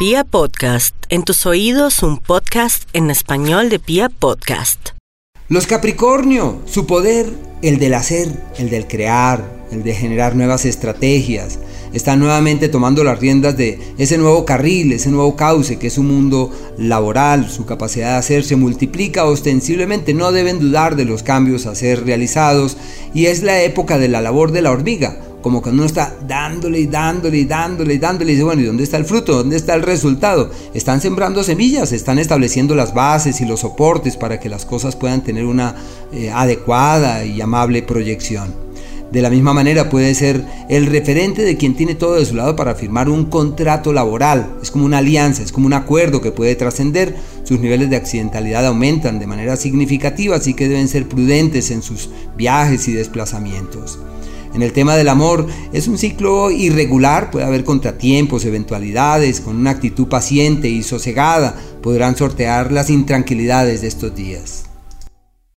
Pia Podcast, en tus oídos un podcast en español de Pia Podcast. Los Capricornio, su poder, el del hacer, el del crear, el de generar nuevas estrategias, están nuevamente tomando las riendas de ese nuevo carril, ese nuevo cauce que es un mundo laboral, su capacidad de hacer se multiplica ostensiblemente, no deben dudar de los cambios a ser realizados y es la época de la labor de la hormiga, como cuando uno está dándole y dándole y dándole y dándole y dice, bueno, ¿y dónde está el fruto? ¿Dónde está el resultado? Están sembrando semillas, están estableciendo las bases y los soportes para que las cosas puedan tener una eh, adecuada y amable proyección. De la misma manera puede ser el referente de quien tiene todo de su lado para firmar un contrato laboral. Es como una alianza, es como un acuerdo que puede trascender. Sus niveles de accidentalidad aumentan de manera significativa, así que deben ser prudentes en sus viajes y desplazamientos. En el tema del amor es un ciclo irregular, puede haber contratiempos, eventualidades, con una actitud paciente y sosegada podrán sortear las intranquilidades de estos días.